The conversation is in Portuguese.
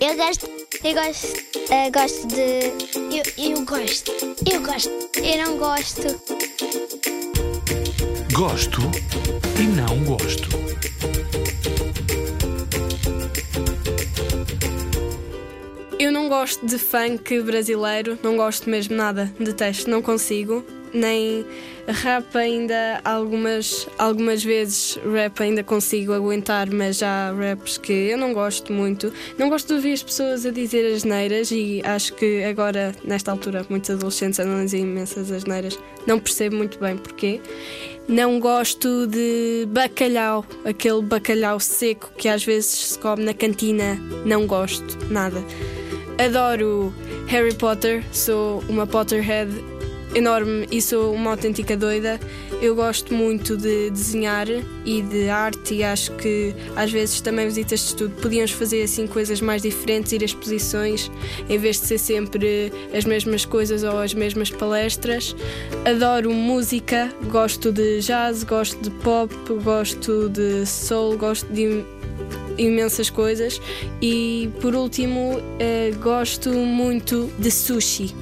Eu gosto. Eu gosto. eu gosto de. Eu, eu gosto. Eu gosto. Eu não gosto. Gosto e não gosto. Eu não gosto de funk brasileiro, não gosto mesmo nada, detesto, não consigo. Nem rap ainda, algumas, algumas vezes rap ainda consigo aguentar, mas há raps que eu não gosto muito. Não gosto de ouvir as pessoas a dizer as neiras e acho que agora, nesta altura, muitos adolescentes andam a dizer imensas asneiras. Não percebo muito bem porquê. Não gosto de bacalhau, aquele bacalhau seco que às vezes se come na cantina. Não gosto, nada. Adoro Harry Potter, sou uma Potterhead enorme e sou uma autêntica doida. Eu gosto muito de desenhar e de arte e acho que às vezes também visitas de estudo podíamos fazer assim coisas mais diferentes, ir a exposições em vez de ser sempre as mesmas coisas ou as mesmas palestras. Adoro música, gosto de jazz, gosto de pop, gosto de soul, gosto de imensas coisas. E por último, uh, gosto muito de sushi.